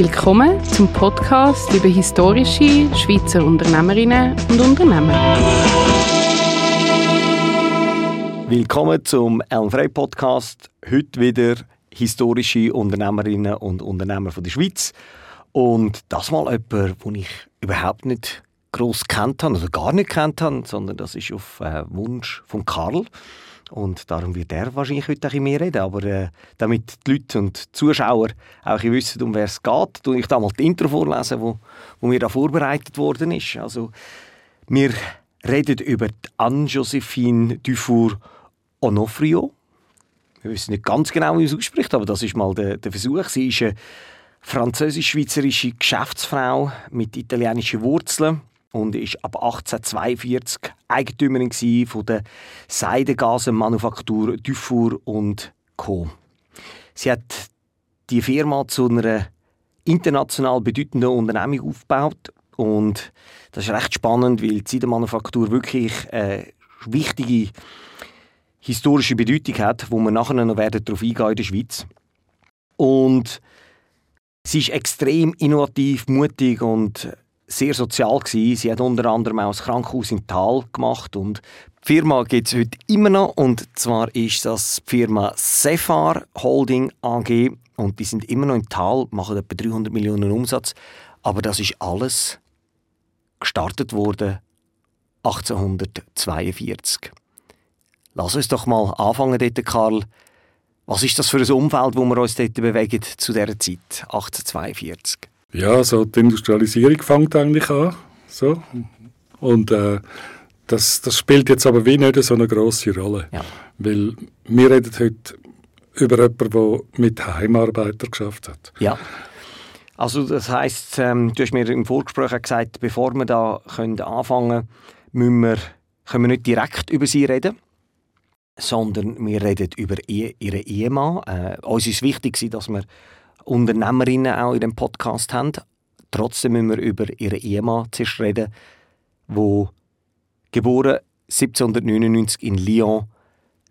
Willkommen zum Podcast über historische Schweizer Unternehmerinnen und Unternehmer. Willkommen zum Ellen Frey Podcast. Heute wieder historische Unternehmerinnen und Unternehmer von der Schweiz. Und das mal jemand, den ich überhaupt nicht groß kennt habe, also gar nicht kennt habe, sondern das ist auf äh, Wunsch von Karl. Und darum wird er wahrscheinlich heute ein mehr reden. Aber äh, damit die Leute und die Zuschauer auch wissen, um wer es geht, tue ich da mal die Intro vorlesen, wo, wo mir da vorbereitet worden ist. Also, wir reden über Anne-Josephine Dufour Onofrio. Wir wissen nicht ganz genau, wie man es ausspricht, aber das ist mal der, der Versuch. Sie ist eine französisch-schweizerische Geschäftsfrau mit italienischen Wurzeln und ist ab 1842 Eigentümerin von der Seidengasenmanufaktur Dufour und Co. Sie hat die Firma zu einer international bedeutenden Unternehmung aufgebaut und das ist recht spannend, weil die Seidenmanufaktur wirklich eine wichtige historische Bedeutung hat, wo wir nachher noch werden darauf eingehen in der Schweiz. Und sie ist extrem innovativ, mutig und sehr sozial gewesen. Sie hat unter anderem auch das Krankenhaus in Tal gemacht und die Firma gibt es heute immer noch und zwar ist das die Firma Sefar Holding AG und die sind immer noch in Tal, machen etwa 300 Millionen Umsatz, aber das ist alles gestartet worden 1842. Lass uns doch mal anfangen dort, Karl. Was ist das für ein Umfeld, wo wir uns dort bewegen zu dieser Zeit, 1842? Ja, so die Industrialisierung fängt eigentlich an. So. Und äh, das, das spielt jetzt aber wie nicht so eine grosse Rolle. Ja. Weil wir reden heute über jemanden, der mit Heimarbeiter geschafft hat. Ja. Also das heisst, ähm, du hast mir im Vorgespräch gesagt, bevor wir da können anfangen können, wir, können wir nicht direkt über sie reden, sondern wir reden über ihren Ehemann. Äh, uns ist wichtig, dass wir Unternehmerinnen auch in dem Podcast haben. Trotzdem müssen wir über ihren Ehemann zuerst reden, wo geboren 1799 in Lyon.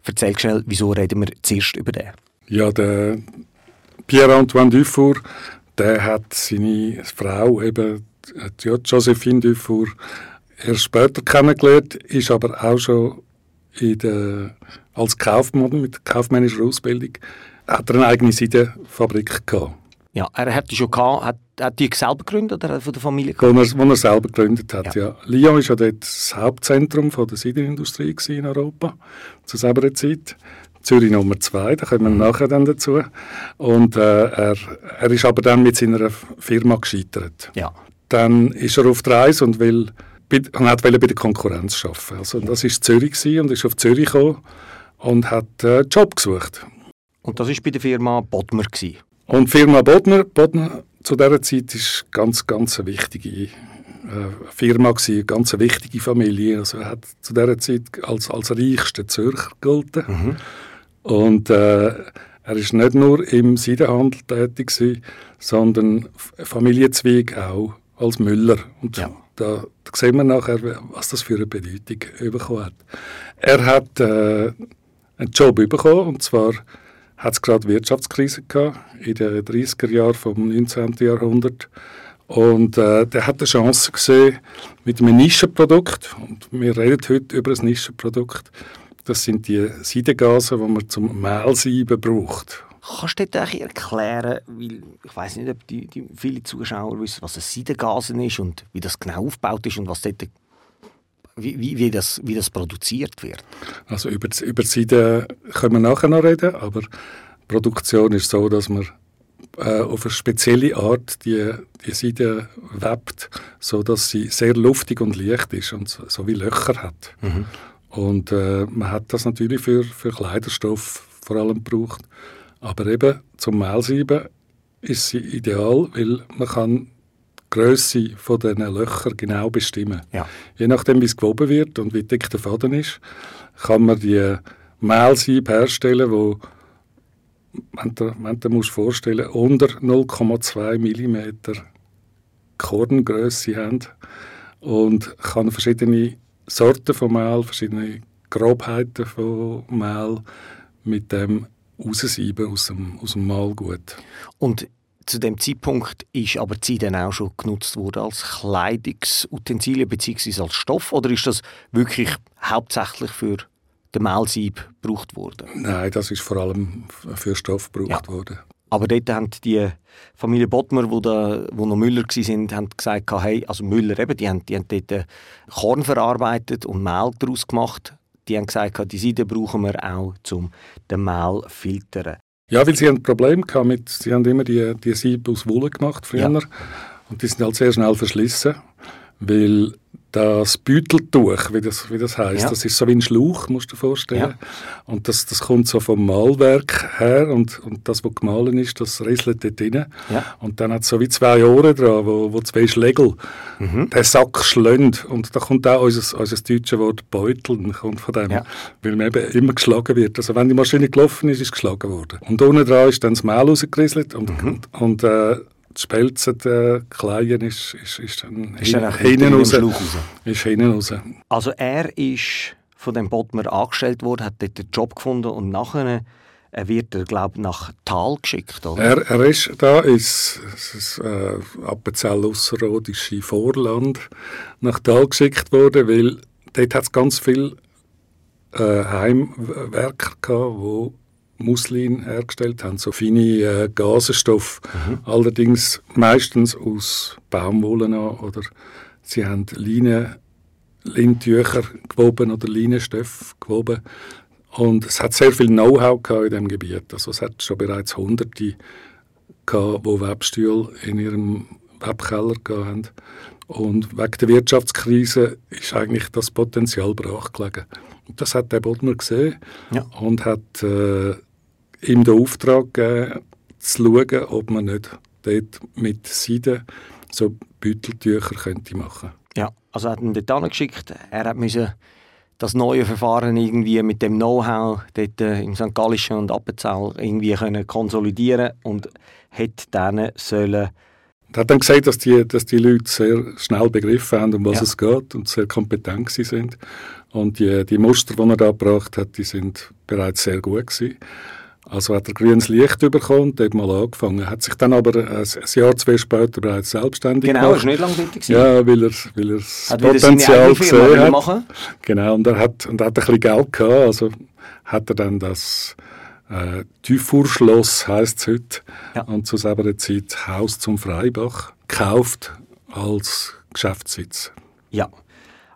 Erzähl schnell, wieso reden wir zuerst über den? Ja, der Pierre-Antoine Dufour, der hat seine Frau, eben die Josephine Dufour, erst später kennengelernt, ist aber auch schon der, als Kaufmann mit kaufmännischer Ausbildung hat er eine eigene Seidenfabrik gehabt. Ja, er hat die schon gehabt, hat, hat die selber gegründet oder von der Familie gehabt? Wo er, wo er selber gegründet hat, ja. ja. Lyon war ja dort das Hauptzentrum von der Seidenindustrie in Europa, zu selber Zeit. Zürich Nummer zwei, da kommen wir mhm. nachher dann dazu. Und äh, er, er ist aber dann mit seiner Firma gescheitert. Ja. Dann ist er auf die Reise und will, und hat bei der Konkurrenz arbeiten. Also das war Zürich und ist auf Zürich gekommen und hat einen äh, Job gesucht. Und das war bei der Firma Bodmer. Gewesen. Und die Firma Bodmer, Bodmer zu dieser Zeit ist ganz, ganz eine wichtige äh, Firma gewesen, eine ganz wichtige Familie. Also er hat zu dieser Zeit als, als reichster Zürcher gelten. Mhm. Und äh, er ist nicht nur im Seidenhandel tätig gewesen, sondern Familienzweig auch als Müller. Und ja. da, da sehen wir nachher, was das für eine Bedeutung bekommen hat. Er hat äh, einen Job bekommen, und zwar hat es gerade Wirtschaftskrise gehabt, in den 30er Jahren vom 19. Jahrhundert. Und äh, der hat eine Chance gesehen mit einem Nischenprodukt. Und wir reden heute über ein Nischenprodukt. Das sind die Seidengase, die man zum Mehlsieben braucht. Kannst du das erklären, weil ich weiß nicht, ob die, die viele Zuschauer wissen, was ein Seidengasen ist und wie das genau aufgebaut ist und was dort wie, wie, wie, das, wie das produziert wird? Also über, über die Seide können wir nachher noch reden, aber die Produktion ist so, dass man äh, auf eine spezielle Art die, die Seide webt, so dass sie sehr luftig und leicht ist und so, so wie Löcher hat. Mhm. Und äh, man hat das natürlich für, für Kleiderstoff vor allem gebraucht. Aber eben zum Mehlsieben ist sie ideal, weil man kann Größe von diesen Löchern genau bestimmen. Ja. Je nachdem, wie es gewoben wird und wie dick der Faden ist, kann man die Mehlsieb herstellen, wo wenn du musst vorstellen unter 0,2 mm Korngröße haben und kann verschiedene Sorten von Mehl, verschiedene Grobheiten von Mehl mit dem raussieben aus dem, aus dem Mahlgut. Und zu dem Zeitpunkt ist aber die dann auch schon genutzt worden als Kleidungsutensilien bzw. als Stoff oder ist das wirklich hauptsächlich für den Mehlsieb gebraucht worden? Nein, das ist vor allem für Stoff gebraucht ja. worden. Aber dort haben die Familie Bottmer, wo, da, wo noch Müller waren, haben gesagt, hey, also Müller eben, die haben, die haben dort Korn verarbeitet und Mehl daraus gemacht. Die haben gesagt, die Seide brauchen wir auch, um den Mehl zu filtern. Ja, weil sie ein Problem mit, sie haben immer die, die Siebe aus Wolle gemacht früher ja. und die sind halt sehr schnell verschlissen, weil das Beuteltuch, wie das, wie das heisst, ja. das ist so wie ein Schlauch, musst du dir vorstellen. Ja. Und das, das kommt so vom Malwerk her und, und das, was gemahlen ist, das rieselt dort rein. Ja. Und dann hat es so wie zwei Ohren dran, wo, wo zwei Schlägel mhm. den Sack schlönd. Und da kommt auch unser, unser deutsches Wort Beuteln kommt von dem, weil man eben immer geschlagen wird. Also wenn die Maschine gelaufen ist, ist geschlagen worden. Und unten dran ist dann das Mehl rausgerieselt und, mhm. und, und äh, die Spelze, der Kleien, ist, ist, ist dann ist hin, hinten raus. raus. Ist hinten raus. Also er ist von dem Botmer angestellt worden, hat dort einen Job gefunden und nachher äh, wird er, glaube nach Tal geschickt, oder? Er, er ist da ins äh, Appenzell-Ausserrhodische Vorland nach Tal geschickt worden, weil dort hat es ganz viele äh, Heimwerker gehabt, wo Muslin hergestellt haben, so feine äh, Gasenstoffe, mhm. allerdings meistens aus Baumwolle oder sie haben Leine, Lintücher gewoben oder Leinenstoffe gewoben und es hat sehr viel Know-how in diesem Gebiet, also es hat schon bereits Hunderte gehabt, die Webstühle in ihrem Webkeller haben und wegen der Wirtschaftskrise ist eigentlich das Potenzial brach gelegen. Das hat der Bodmer gesehen ja. und hat äh, ihm den Auftrag gegeben, zu schauen, ob man nicht dort mit Seide so Beuteltücher könnte machen Ja, also er hat ihn dort geschickt. Er musste das neue Verfahren irgendwie mit dem Know-how dort äh, im St. Gallischen und Appenzell irgendwie können konsolidieren und hätte dann sollen er hat dann gesagt, dass die, dass die Leute sehr schnell begriffen haben, um was ja. es geht und sehr kompetent sind. Und die, die Muster, die er da gebracht hat, die sind bereits sehr gut gewesen. Also hat er grünes Licht bekommen und dort mal angefangen. Hat sich dann aber ein, ein Jahr, zwei später bereits selbstständig genau, gemacht. Genau, er war nicht lange tätig. Ja, weil er, weil er das hat Potenzial gesehen hat. Machen. Genau, und er hat, und er hat ein bisschen Geld gehabt, also hat er dann das äh, Tüfurschloss, heisst es heute, ja. und zu selber Zeit Haus zum Freibach gekauft als Geschäftssitz. Ja.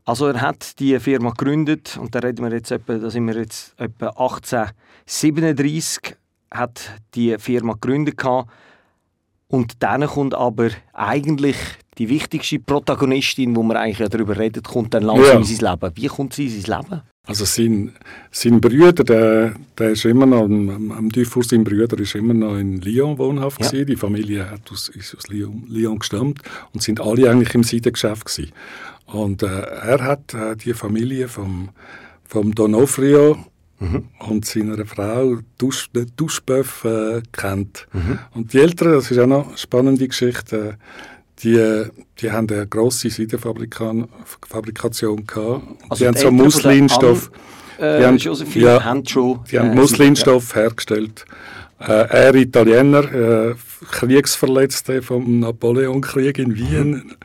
Also er hat die Firma gegründet und da reden wir jetzt etwa, da sind wir jetzt etwa 1837 hat die Firma gegründet gehabt. und dann kommt aber eigentlich die wichtigste Protagonistin, wo man eigentlich darüber redet, kommt dann langsam ja. in sein Leben. Wie kommt sie in sein Leben? Also sein, sein Bruder, der, der ist immer noch, am, am Dufour, sein Bruder ist immer noch in Lyon wohnhaft ja. gewesen. Die Familie hat aus, ist aus Lyon, Lyon gestammt und sind alle eigentlich im Seidengeschäft gewesen. Und äh, er hat äh, die Familie vom, vom Donofrio mhm. und seiner Frau Dusch, Duschböff äh, kennt. Mhm. Und die Eltern, das ist auch noch eine spannende Geschichte, die, die haben eine grosse Seidenfabrikation gehabt. Also die haben so Muslinstoff. Äh, die haben, Josephine ja, Handschuh. Die haben äh, Muslinstoff ja. hergestellt. Äh, er Italiener, äh, Kriegsverletzte vom Napoleonkrieg in Wien.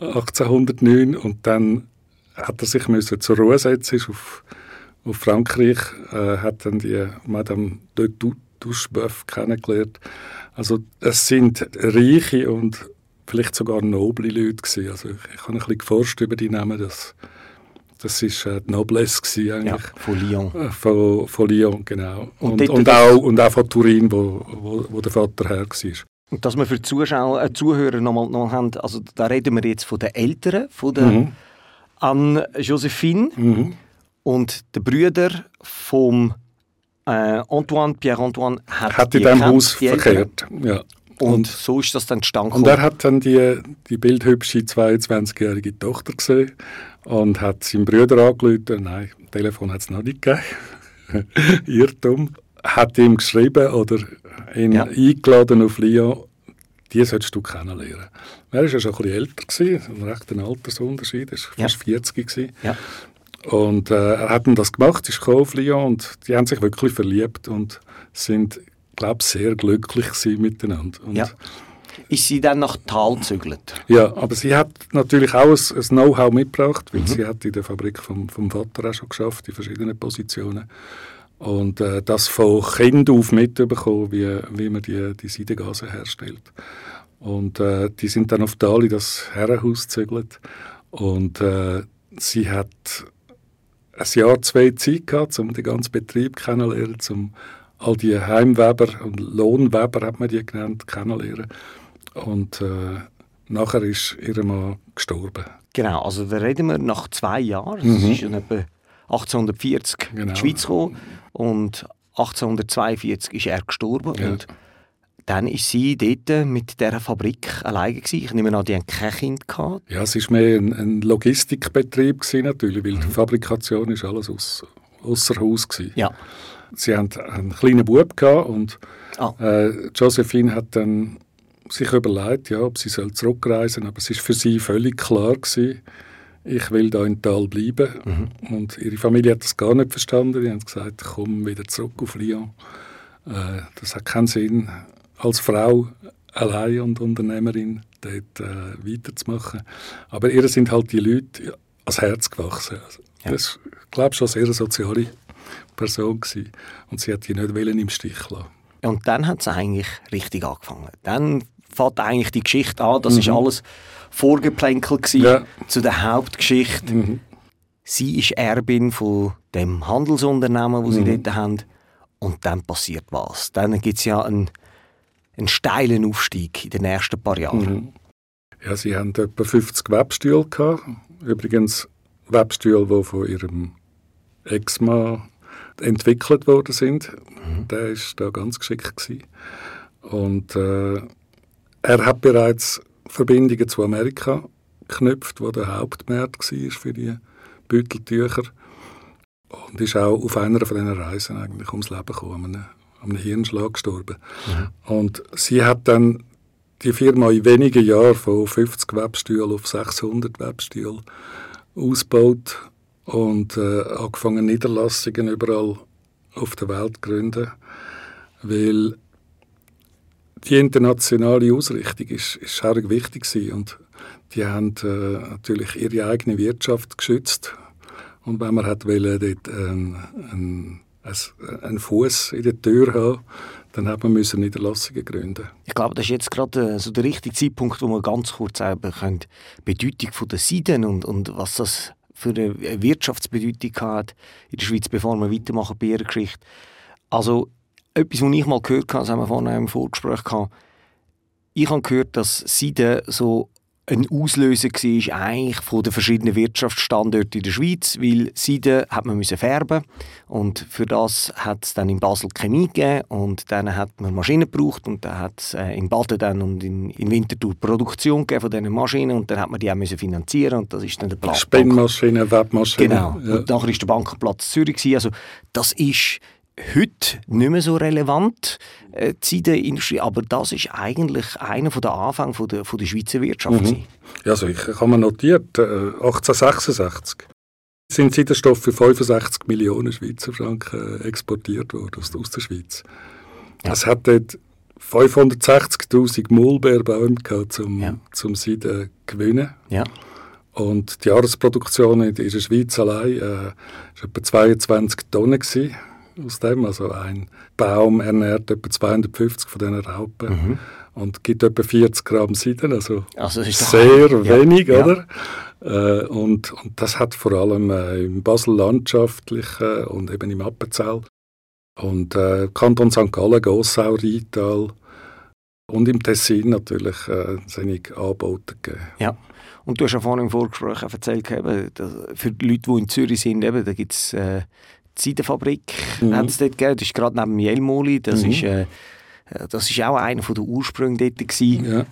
1809 und dann hat er sich müssen zur Ruhe setzen auf, auf Frankreich, äh, hat dann die Madame de Duschbeuf kennengelernt. Also es sind reiche und vielleicht sogar noble Leute gewesen. Also ich, ich habe ein bisschen geforscht über die Namen, das das ist äh, die Noblesse gewesen, eigentlich. Ja, von Lyon. Äh, von, von Lyon, genau. Und, und, und auch, und auch von Turin, wo, wo, wo der Vater her war. Und dass wir für die Zuschauer, äh, Zuhörer nochmal noch haben, also da reden wir jetzt von den Eltern, von der mhm. Anne-Josephine mhm. und den Brüdern vom äh, Antoine, Pierre-Antoine hat, hat in diesem Haus verkehrt. Ja. Und, und, so ist das dann entstanden. Und er hat dann die, die bildhübsche 22-jährige Tochter gesehen und hat seinen Brüder angerufen. Nein, Telefon hat es noch nicht gegeben. Irrtum hat ihm geschrieben oder ihn ja. eingeladen auf Lyon, die solltest du kennenlernen. Er war ja schon ein bisschen älter, gewesen, ein rechter Altersunterschied, er war fast ja. 40 gewesen. Ja. Und äh, er hat das gemacht, ist auf Lyon und die haben sich wirklich verliebt und sind glaube sehr glücklich miteinander. Und Ja. Ist sie dann nach Tal gezügelt? Ja, aber sie hat natürlich auch ein, ein Know-how mitgebracht, weil sie hat in der Fabrik vom, vom Vater auch schon geschafft, in verschiedenen Positionen. Und äh, das von Kind auf mitbekommen, wie, wie man die, die Seidengase herstellt. Und äh, die sind dann auf Dali das Herrenhaus gezügelt. Und äh, sie hat ein Jahr, zwei Zeit gehabt, um den ganzen Betrieb kennenzulernen, um all die Heimweber und Lohnweber, hat man die genannt, kennenzulernen. Und äh, nachher ist ihr Mann gestorben. Genau, also da reden wir nach zwei Jahren. Das Mhm. ist etwa 1840 in Genau. die Schweiz gekommen und 1842 ist er gestorben Ja. und dann ist sie dort mit dieser Fabrik alleine gewesen. Ich nehme an, die haben kein Kind gehabt. Ja, es war mehr ein, ein Logistikbetrieb gewesen, natürlich, weil die Fabrikation ist alles aus, ausser Haus gewesen. Ja. Sie hatten einen kleinen Bub gehabt und Ah. äh, Josephine hat dann sich überlegt, ja, ob sie zurückreisen soll, aber es ist für sie völlig klar gewesen, ich will da in Tal bleiben. Und ihre Familie hat das gar nicht verstanden. Die haben gesagt, komm wieder zurück auf Lyon. Äh, das hat keinen Sinn, als Frau allein und Unternehmerin dort äh, weiterzumachen. Aber ihr sind halt die Leute ans Herz gewachsen. Also, Ja. Das ich glaube schon eine sehr soziale Person gewesen. Und sie hat die nicht im Stich lassen. Und dann hat es eigentlich richtig angefangen. Dann fängt eigentlich die Geschichte an. Das ist alles Vorgeplänkel Ja. zu der Hauptgeschichte. Sie ist Erbin von dem Handelsunternehmen, wo sie dort haben. Und dann passiert was. Dann gibt es ja einen, einen steilen Aufstieg in den ersten paar Jahren. Ja, sie hatten etwa 50 Webstühle. Gehabt. Übrigens Webstühle, die von ihrem Ex-Mann entwickelt worden sind. Der war da ganz geschickt. Gewesen. Und äh, er hat bereits Verbindungen zu Amerika geknüpft, wo der Hauptmarkt war für die Beuteltücher. Und ist auch auf einer von diesen Reisen eigentlich ums Leben gekommen, an einem, Hirnschlag gestorben. Und sie hat dann die Firma in wenigen Jahren von 50 Webstühlen auf 600 Webstühle ausgebaut und äh, angefangen Niederlassungen überall auf der Welt zu gründen, weil die internationale Ausrichtung ist, ist sehr wichtig gewesen. und die haben äh, natürlich ihre eigene Wirtschaft geschützt und wenn man hat wollte, dort einen, einen, einen Fuß in der Tür haben, dann hat man müssen Niederlassungen gründen. Ich glaube, das ist jetzt gerade äh, so der richtige Zeitpunkt, wo wir ganz kurz können, die Bedeutung der Seiden und, und was das für eine Wirtschaftsbedeutung hat in der Schweiz, bevor wir weitermachen bei Ihrer Geschichte. Also, etwas, was ich mal gehört habe, das haben wir vorhin im Vorgespräch gehabt, ich habe gehört, dass Seiden so ein Auslöser war eigentlich von den verschiedenen Wirtschaftsstandorten in der Schweiz, weil Seide hat man müssen färben und für das hat es dann in Basel Chemie gegeben und dann hat man Maschinen gebraucht und dann hat es äh, in Baden dann und in, in Winterthur Produktion gegeben von diesen Maschinen und dann hat man die auch müssen finanzieren und das ist dann der Platz. Spinnmaschinen, Webmaschinen. Genau. Ja. Und nachher war der Bankenplatz Zürich. gewesen. Also, das ist heute nicht mehr so relevant, äh, die Seidenindustrie, aber das ist eigentlich einer der Anfänge von der, von der Schweizer Wirtschaft. gewesen. Ja, also ich habe mir notiert, äh, 1866 sind Seidenstoffe für 65 Millionen Schweizer Franken äh, exportiert worden aus, aus der Schweiz. Es hat dort 560'000 Maulbeerbäume gehabt, zum, Ja. zum Seiden gewinnen. Ja. Und die Jahresproduktion in der Schweiz allein äh, war etwa 22 Tonnen gewesen aus dem. Also ein Baum ernährt etwa 250 von diesen Raupen und gibt etwa 40 Gramm Seiden, also, Also sehr ein- wenig, ja. oder? Äh, und, und das hat vor allem äh, im Basel landschaftlichen und eben im Appenzell und äh, Kanton St. Gallen, Gossau, Rheintal und im Tessin natürlich äh, sind Anbauten gegeben. Ja. Und du hast ja vorhin im Vorgespräch auch erzählt, eben, dass für die Leute, die in Zürich sind, eben, da gibt es äh, Seidenfabrik, Mhm. hat's dort gegeben. das ist gerade neben Jelmoli, das, Mhm. ist, äh, das ist auch einer der Ursprünge dort gewesen. Ja.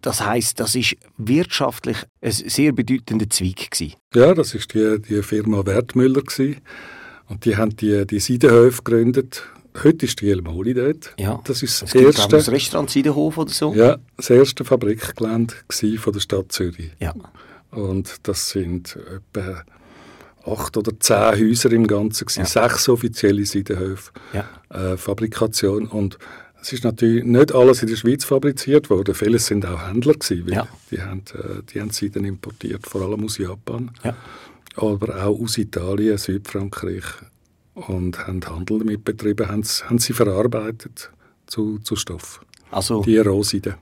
Das heisst, das ist wirtschaftlich ein sehr bedeutender Zweig gewesen. Ja, das ist die, die Firma Wertmüller gsi und die haben die, die Seidenhöfe gegründet. Heute ist die Elmoli dort. Ja. Das ist Es das gibt erste, ein Restaurant Seidenhof oder so. ja, das erste Fabrikgelände von der Stadt Zürich. Ja. Und das sind etwa acht oder zehn Häuser im Ganzen, gewesen, Ja. sechs offizielle Seidenhöfe, Ja. äh, Fabrikation und es ist natürlich nicht alles in der Schweiz fabriziert worden. Vieles sind auch Händler gewesen, weil Ja. die haben, äh, die haben Seiden importiert, vor allem aus Japan, Ja. aber auch aus Italien, Südfrankreich und haben Handel damit betrieben, haben, haben sie verarbeitet zu, zu Stoff. Also Die Rohseide.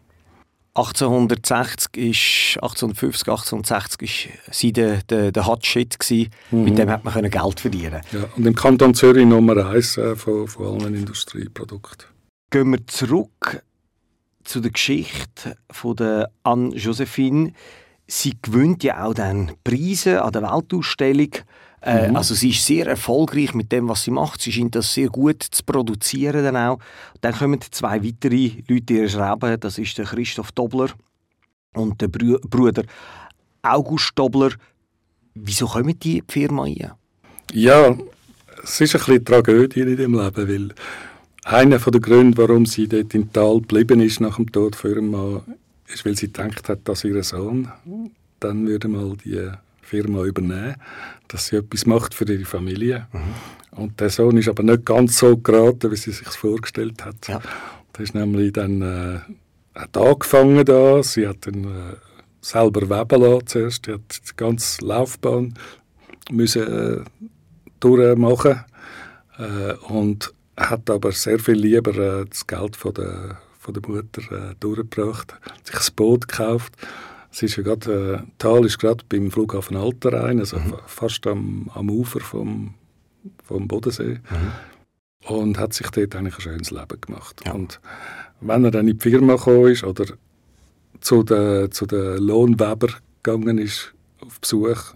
1860 ist, 1850, 1860 ist Seide der, der Hot Shit gewesen. Mit dem hat man können Geld verdienen. Ja, und im Kanton Zürich Nummer eins äh, von, von allen Industrieprodukten. Gehen wir zurück zu der Geschichte von der Anne-Josephine. Sie gewinnt ja auch dann Preise an der Weltausstellung. Äh, Also sie ist sehr erfolgreich mit dem, was sie macht. Sie scheint das sehr gut zu produzieren dann auch. Dann kommen zwei weitere Leute in ihr Leben. Das ist der Christoph Dobler und der Brü Bruder August Dobler. Wieso kommen die in die Firma rein? Ja, es ist ein bisschen Tragödie in dem Leben, weil einer der Gründe, warum sie dort im Tal geblieben ist nach dem Tod von ihrem Mann, ist, weil sie gedacht hat, dass ihr Sohn dann würde mal die Firma übernehmen, dass sie etwas macht für ihre Familie. Und der Sohn ist aber nicht ganz so geraten, wie sie sich vorgestellt hat. Ja. Der ist nämlich dann äh, hat angefangen da. Sie hat dann äh, selber weben lassen zuerst. Sie hat die ganze Laufbahn müssen äh, durchmachen äh, und hat aber sehr viel lieber äh, das Geld von der, von der Mutter äh, durchgebracht, sich ein Boot gekauft. Sie ist ja grad, äh, Tal ist gerade beim Flughafen Alterrhein, also fa- fast am, am Ufer vom, vom Bodensee und hat sich dort eigentlich ein schönes Leben gemacht. Ja. Und wenn er dann in die Firma gekommen ist oder zu den, zu den Lohnweber gegangen ist auf Besuch,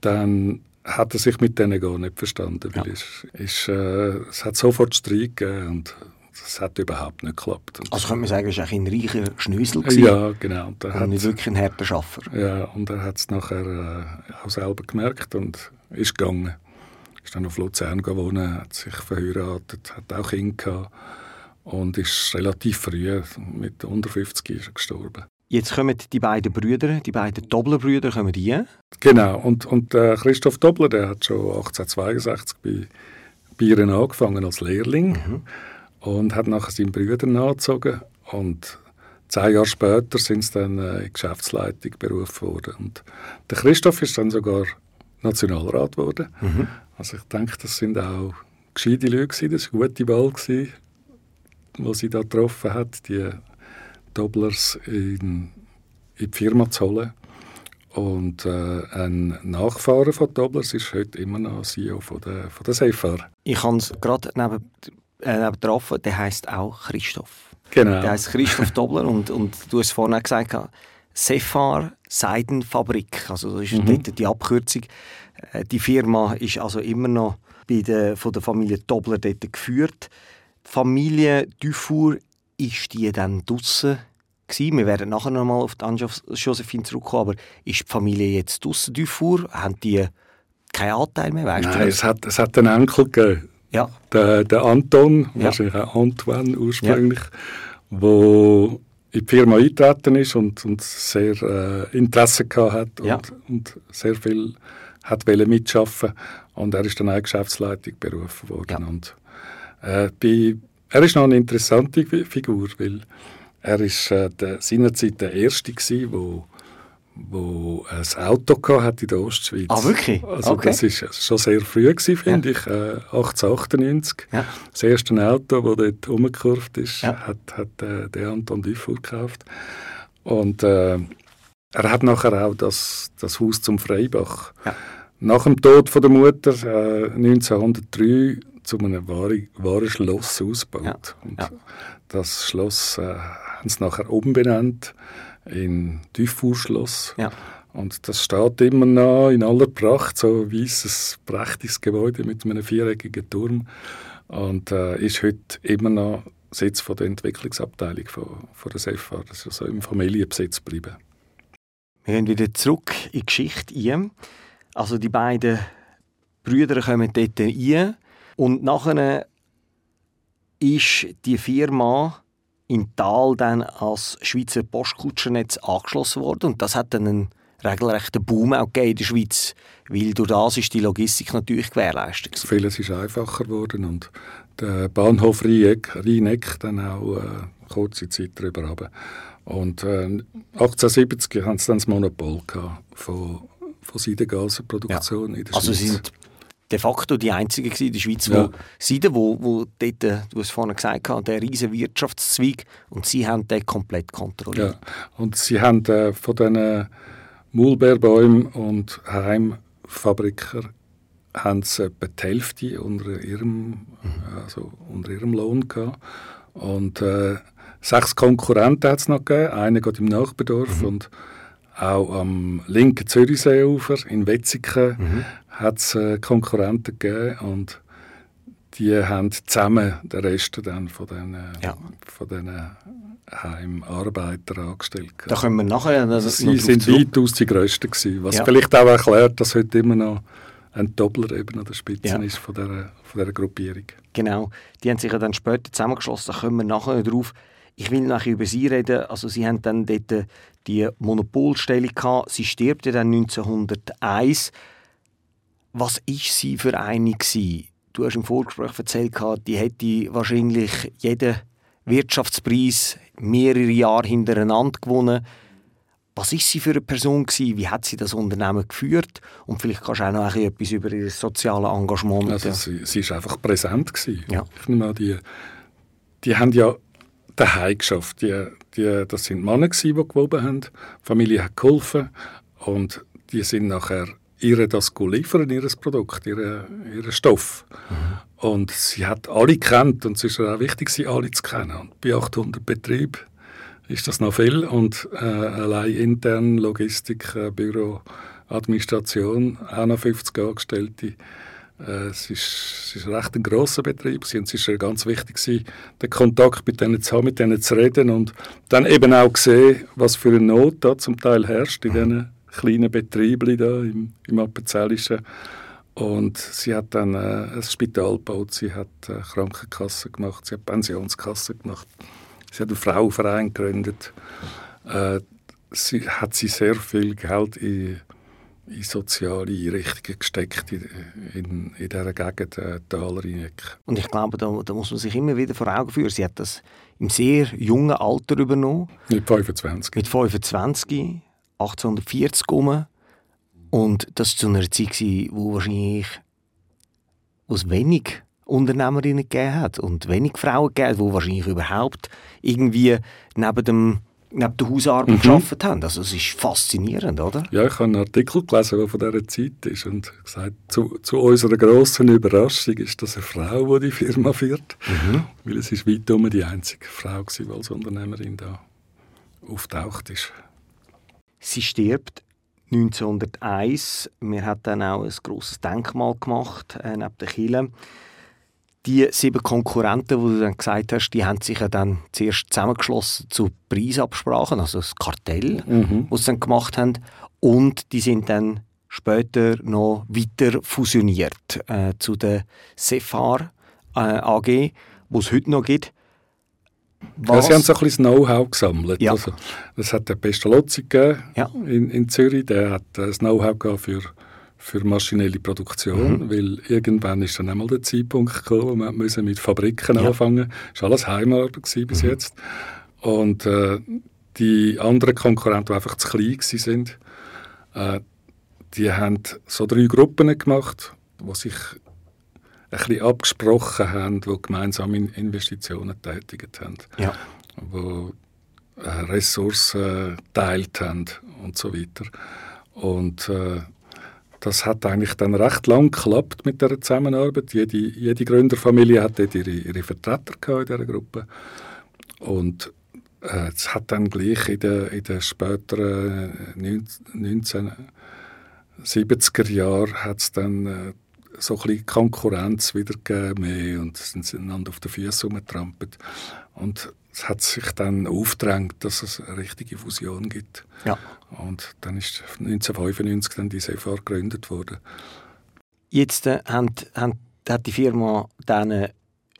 dann hat er sich mit denen gar nicht verstanden, weil Ja. es, ist, äh, es hat sofort Streit gegeben und es hat überhaupt nicht geklappt. Und Also könnte man sagen, es war ein reicher Schnösel. gewesen ja, genau. Und er Und hat, nicht wirklich ein harter Schaffer. ja, und er hat es nachher äh, auch selber gemerkt und ist gegangen. Ist dann auf Luzern gewohnt, hat sich verheiratet, hat auch Kinder gehabt und ist relativ früh, mit unter 50 ist er gestorben. Jetzt kommen die beiden Brüder, die beiden Dobler-Brüder, kommen die. Genau, und, und äh, Christoph Dobler, der hat schon 1862 bei, ihnen angefangen als Lehrling und hat nachher seinen Brüder nachgezogen und zehn Jahre später sind sie dann äh, in die Geschäftsleitung berufen worden. Und der Christoph ist dann sogar Nationalrat geworden. Also ich denke, das sind auch gescheite Leute gewesen, das war eine gute Wahl, gewesen, die sie da getroffen hat, die Doblers in, in die Firma zu holen. Und äh, ein Nachfahre von Doblers ist heute immer noch CEO von der, von der Seefahrer. Ich habe es gerade neben, äh, getroffen, der heißt auch Christoph. Genau. Der heißt Christoph Dobler und, und du hast vorhin auch gesagt, Sefar Seidenfabrik, also das ist dort die Abkürzung. Äh, Die Firma ist also immer noch bei der, von der Familie Dobler dort geführt. Die Familie Dufour ist die dann draussen gewesen. Wir werden nachher noch mal auf die Anne-Josephine zurückkommen, aber ist die Familie jetzt draussen Dufour? Haben die keinen Anteil mehr? Weißt du Nein, das? es hat, es hat einen Enkel gegeben, Ja, der, der Anton, Ja. wahrscheinlich auch Antoine ursprünglich, wo in die Firma eingetreten ist und, und sehr äh, Interesse gehabt hat und, Ja. und sehr viel hat mitschaffen und er ist dann auch Geschäftsleitung berufen worden. Ja. Und, äh, bei, er ist noch eine interessante Fi- Figur, weil er ist äh, der, seinerzeit der Erste gewesen, wo ein Auto gehabt hat in der Ostschweiz. Ah, wirklich? Also Okay. das ist schon sehr früh gewesen, finde ich, äh, 1898. Ja. Das erste Auto, das dort rumgekurvt ist, Ja. hat, hat äh, der Anton Dufour gekauft. Und äh, er hat nachher auch das, das Haus zum Freibach. Ja. Nach dem Tod von der Mutter äh, 1903 zu einem wahren, wahren Schloss ausgebaut. Ja. Und Ja. Das Schloss äh, haben sie nachher umbenannt in Dufour-Schloss. ja. Und das steht immer noch in aller Pracht, so ein weißes, prächtiges Gebäude mit einem viereckigen Turm. Und äh, ist heute immer noch Sitz von der Entwicklungsabteilung von, von der SEFA. Das ist also im Familienbesitz geblieben. Wir gehen wieder zurück in die Geschichte ein. Also die beiden Brüder kommen dort rein und nachher ist die Firma im Tal dann als Schweizer Postkutschernetz angeschlossen worden und das hat dann einen regelrechten Boom auch in der Schweiz, weil durch das ist die Logistik natürlich gewährleistet. Vieles ist einfacher geworden und der Bahnhof Rheineck, Rheineck dann auch äh, kurze Zeit darüber runter. Und äh, 1870 haben sie dann das Monopol gehabt von, von Seidengasenproduktion ja. in der also Schweiz. Also sind de facto die einzigen in der Schweiz, ja. wo Seiden, wo, wo dort, äh, du hast vorhin gesagt hast, der riesen Wirtschaftszweig und sie haben den komplett kontrolliert. Ja. Und sie haben äh, von diesen Maulbeerbäumen und Heimfabriker haben sie etwa die Hälfte unter ihrem, mhm. also unter ihrem Lohn gehabt. Und äh, sechs Konkurrenten hat es noch gegeben. Einer geht im Nachbardorf mhm. und auch am linken Zürichseeufer in Wetzigen mhm. Hat es äh, Konkurrenten gegeben und die haben zusammen den Rest dann von diesen, ja. von diesen Heimarbeitern angestellt. Da können wir nachher... Also sie sind weitaus die Größten gewesen, was ja. vielleicht auch erklärt, dass heute immer noch ein Doppler eben an der Spitze ja. ist von dieser, von dieser Gruppierung. Genau, die haben sich ja dann später zusammengeschlossen, da kommen wir nachher drauf. Ich will nachher über sie reden. Also sie haben dann dort die Monopolstellung gehabt. Sie stirbt dann 1901. Was ist sie für eine gewesen? Du hast im Vorgespräch erzählt, die hätte wahrscheinlich jeden Wirtschaftspreis mehrere Jahre hintereinander gewonnen. Was ist sie für eine Person gewesen? Wie hat sie das Unternehmen geführt? Und vielleicht kannst du auch noch etwas über ihr soziales Engagement also sie, sie ist einfach präsent gewesen. Ja. Ich nehme an, die, die haben ja daheim geschafft. Die, die, das sind Männer gewesen, die gewoben haben. Die Familie hat geholfen und die sind nachher ihre das liefern, ihr Produkt, ihren ihre Stoff. Mhm. Und sie hat alle kennt und es ist auch wichtig, sie alle zu kennen. Und bei 800 Betrieben ist das noch viel und äh, allein intern Logistik, äh, Büro, Administration, auch noch 50 Angestellte. Äh, es, ist, es ist recht ein grosser Betrieb und es war ganz wichtig, gewesen, den Kontakt mit denen zu haben, mit denen zu reden und dann eben auch sehen, was für eine Not da zum Teil herrscht in diesen kleinen Betrieben da im, im Appenzellischen. Und sie hat dann äh, ein Spital gebaut, sie hat äh, Krankenkasse gemacht, sie hat Pensionskasse gemacht. Sie hat einen Frauenverein gegründet. Äh, sie hat sie sehr viel Geld in, in soziale Einrichtungen gesteckt in, in, in dieser Gegend, äh, Talreineck. Und ich glaube, da, da, muss man sich immer wieder vor Augen führen. Sie hat das im sehr jungen Alter übernommen. Mit 25. Mit 25, 1840 um. Und das war zu einer Zeit, wo wahrscheinlich aus wenig Unternehmerinnen gegeben hat und wenig Frauen gegeben hat, die wahrscheinlich überhaupt irgendwie neben dem neben der Hausarbeit mhm. gearbeitet haben. Also es ist faszinierend, oder? Ja, ich habe einen Artikel gelesen, der von dieser Zeit ist und gesagt, zu, zu unserer grossen Überraschung ist das eine Frau, die die Firma führt. Mhm. Weil es ist weit um die einzige Frau war, die als Unternehmerin da auftaucht ist. Sie stirbt 1901. Wir haben dann auch ein grosses Denkmal gemacht äh, neben der Kirche die sieben Konkurrenten, die du dann gesagt hast, die haben sich ja dann zuerst zusammengeschlossen zu Preisabsprachen, also das Kartell, mhm. was sie dann gemacht haben. Und die sind dann später noch weiter fusioniert äh, zu der Sefar äh, AG, wo es heute noch gibt. Ja, sie haben so ein bisschen Know-how gesammelt. Ja. Also, es hat den Pestalozzi gegeben ja. in, in Zürich, der hat das Know-how für für maschinelle Produktion, mhm. weil irgendwann ist dann einmal der Zeitpunkt gekommen, wo man müssen mit Fabriken ja. anfangen. Das war alles Heimarbeit bis mhm. jetzt. Und äh, die anderen Konkurrenten, die einfach zu klein waren, äh, die haben so drei Gruppen gemacht, die sich ein bisschen abgesprochen haben, die gemeinsam Investitionen tätigt haben. Ja. Die äh, Ressourcen teilt haben und so weiter. Und äh, das hat eigentlich dann recht lang geklappt mit der Zusammenarbeit. Jede, jede Gründerfamilie hat dort ihre, ihre Vertreter in dieser Gruppe. Und äh, es hat dann gleich in den, in den späteren 1970er Jahren hat es dann äh, so ein bisschen Konkurrenz wieder gegeben mehr und sind einander auf den Füßen rumgetrampelt. Und es hat sich dann aufgedrängt, dass es eine richtige Fusion gibt. Ja. Und dann ist 1995 dann die SEFAR gegründet worden. Jetzt äh, hat, hat die Firma dann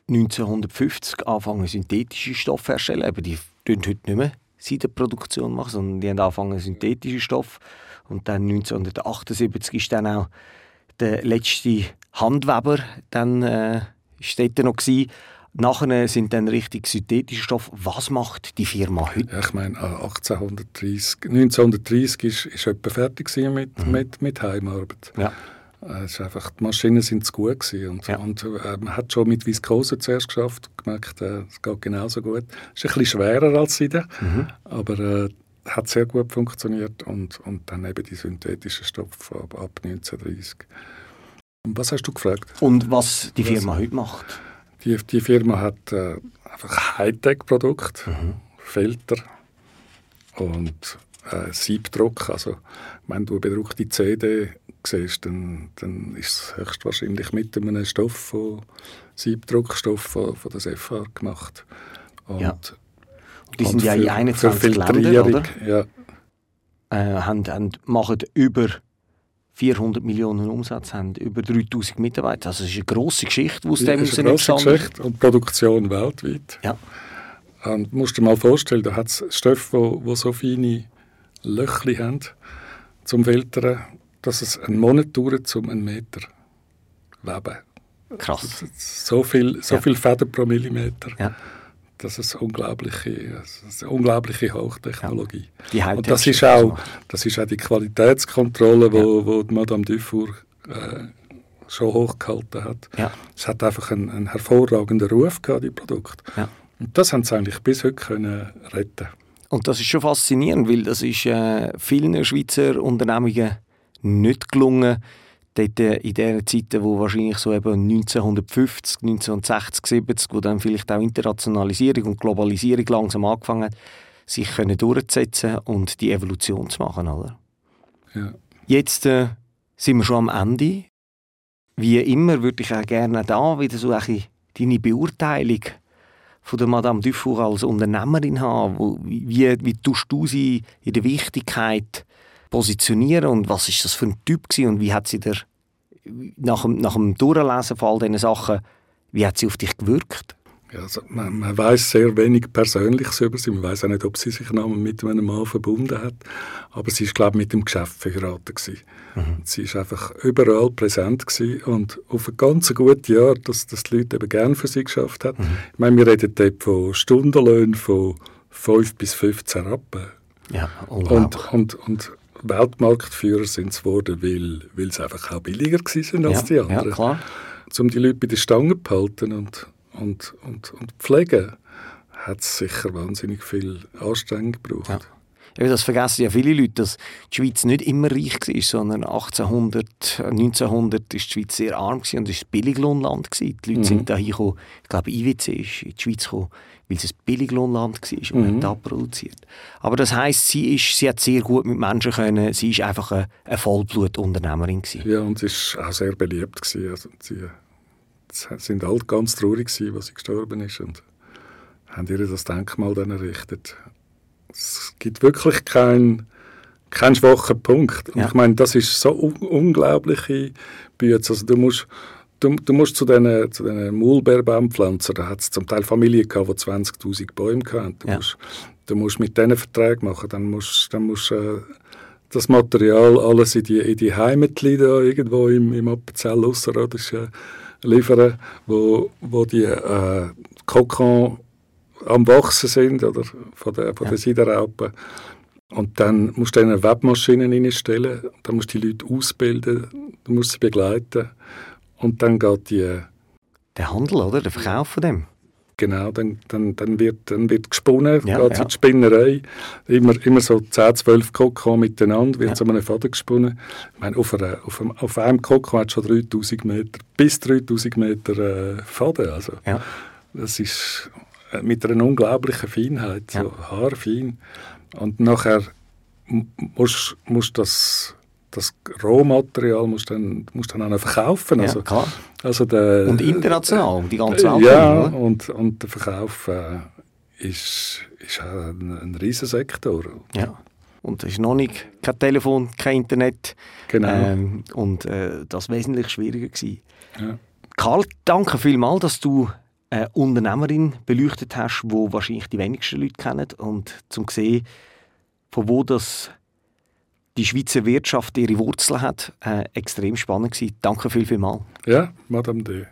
1950 angefangen, synthetische Stoffe herzustellen. Aber die tun heute nicht mehr Seidenproduktion machen, sondern die haben angefangen, synthetische Stoffe Und dann 1978 ist dann auch der letzte Handweber dann, äh, dort noch gewesen. Nachher sind dann richtig synthetische Stoffe. Was macht die Firma heute? Ja, ich meine, 1830, 1930 ist, ist etwa fertig mit, mhm. mit, mit Heimarbeit. Ja. Äh, es ist einfach, die Maschinen sind zu gut gewesen. und, ja. und äh, man hat schon mit Viskose zuerst geschafft, gemerkt, äh, es geht genauso gut. Es ist ein bisschen schwerer als Seide, mhm. aber äh, hat sehr gut funktioniert und, und dann eben die synthetischen Stoffe ab, ab 1930. Und was hast du gefragt? Und was die Firma was, heute macht? Die, die Firma hat äh, einfach Hightech-Produkte, mhm. Filter und äh, Siebdruck. Also wenn du bedruckte CD siehst, dann, dann ist es höchstwahrscheinlich mit einem Stoff von Siebdruckstoff von, von der SFR gemacht. Und, ja. Die sind ja in 21 Ländern, oder? Ja. Äh, haben, haben, machen über 400 Millionen Umsatz haben, über 3000 Mitarbeiter. Also es ist eine grosse Geschichte, die aus dem ist eine grosse Geschichte und Produktion weltweit. Ja. Und musst dir mal vorstellen, da hat es Stoffe, die so feine Löchli haben zum Filtern, dass es einen Monat dauert, um einen Meter weben. Krass. So viel, so ja. viel Feder pro Millimeter. Ja. Das ist unglaubliche, das ist eine unglaubliche Hochtechnologie. Ja. Und das ist, auch, das ist auch die Qualitätskontrolle, wo, ja. wo Madame Dufour äh, schon hochgehalten hat. Ja. Es hat einfach einen, einen hervorragenden Ruf gehabt, die Produkte. Und das haben sie eigentlich bis heute können retten. Und das ist schon faszinierend, weil das ist äh, vielen Schweizer Unternehmungen nicht gelungen, dort äh, in den Zeiten, wo wahrscheinlich so eben 1950, 1960, 70, wo dann vielleicht auch Internationalisierung und Globalisierung langsam angefangen hat, sich können durchzusetzen und die Evolution zu machen. Oder? Ja. Jetzt äh, sind wir schon am Ende. Wie immer würde ich auch gerne da wieder so ein deine Beurteilung von der Madame Dufour als Unternehmerin haben. Wo, wie, wie tust du sie in der Wichtigkeit positionieren und was ist das für ein Typ gewesen und wie hat sie der nach dem, nach dem Durchlesen von all diesen Sachen, wie hat sie auf dich gewirkt? Ja, also man, man weiß sehr wenig Persönliches über sie. Man weiß auch nicht, ob sie sich mit einem Mann verbunden hat. Aber sie ist, glaube ich, mit dem Geschäft verheiratet Mhm. Sie ist einfach überall präsent gewesen und auf ein ganz gutes Jahr, dass, dass die Leute eben gerne für sie geschafft haben. Mhm. Ich meine, wir reden dort von Stundenlöhnen von 5 bis 15 Rappen. Ja, und, und, und Weltmarktführer sind sie geworden, weil, weil sie einfach auch billiger waren als ja, die anderen. Ja, klar. Um die Leute bei der Stange zu behalten und, und, und, und pflegen, hat es sicher wahnsinnig viel Anstrengung gebraucht. Ja. Ja, das vergessen ja viele Leute, dass die Schweiz nicht immer reich war, sondern 1800, 1900 ist die Schweiz sehr arm und es war ein Billiglohnland. Die Leute mhm. sind da hingekommen, ich glaube IWC ist in die Schweiz gekommen, weil es ein Billiglohnland war und mhm. hat da produziert. Aber das heisst, sie, ist, sie hat sehr gut mit Menschen können, sie ist einfach eine, eine Vollblutunternehmerin gewesen. Ja, und sie war auch sehr beliebt. Gewesen. Also sie, sind alle ganz traurig gewesen, als sie gestorben ist und haben ihr das Denkmal dann errichtet. Es gibt wirklich keinen kein schwachen Punkt. Und ja. ich meine, das ist so un unglaubliche Bütze. Also du musst Du, du musst zu diesen, zu diesen Maulbeerbaumpflanzen, da hat es zum Teil Familien gehabt, die 20'000 Bäume hatten. Du, ja. musst, du musst mit denen Verträge machen, dann musst, dann musst äh, das Material alles in die, in die Heimatli da irgendwo im, im Appenzell Ausserrhodisch äh, liefern, wo, wo die äh, Kokon am Wachsen sind oder von der, von ja. der Siderraupen. Und dann musst du eine Webmaschinen reinstellen, dann musst du die Leute ausbilden, du musst sie begleiten. Und dann geht die... Der Handel, oder? Der Verkauf von dem? Genau, dann, dann, dann, wird, dann wird gesponnen, ja, geht ja. die Spinnerei. Immer, immer so 10, 12 Kokon miteinander, wird ja. zu einem Faden gesponnen. Ich meine, auf, einer, auf, einem, auf einem Kokon hat schon 3000 Meter, bis 3000 Meter äh, Faden. Also, ja. Das ist äh, mit einer unglaublichen Feinheit, so haarfein. Und nachher musst du das das Rohmaterial musst du dann, musst dann auch noch verkaufen. Also, ja, klar. Also der, und international, die ganze Welt. Ja, und, und der Verkauf äh, ist, ist auch ein, ein Riesensektor. Ja. Und es ist noch nicht kein Telefon, kein Internet. Genau. Ähm, und äh, das war wesentlich schwieriger. Gewesen. Ja. Karl, danke vielmals, dass du eine Unternehmerin beleuchtet hast, die wahrscheinlich die wenigsten Leute kennen. Und zum sehen, von wo das die Schweizer Wirtschaft ihre Wurzeln hat. Äh, extrem spannend gewesen. Danke viel, viel mal. Ja, Madame de.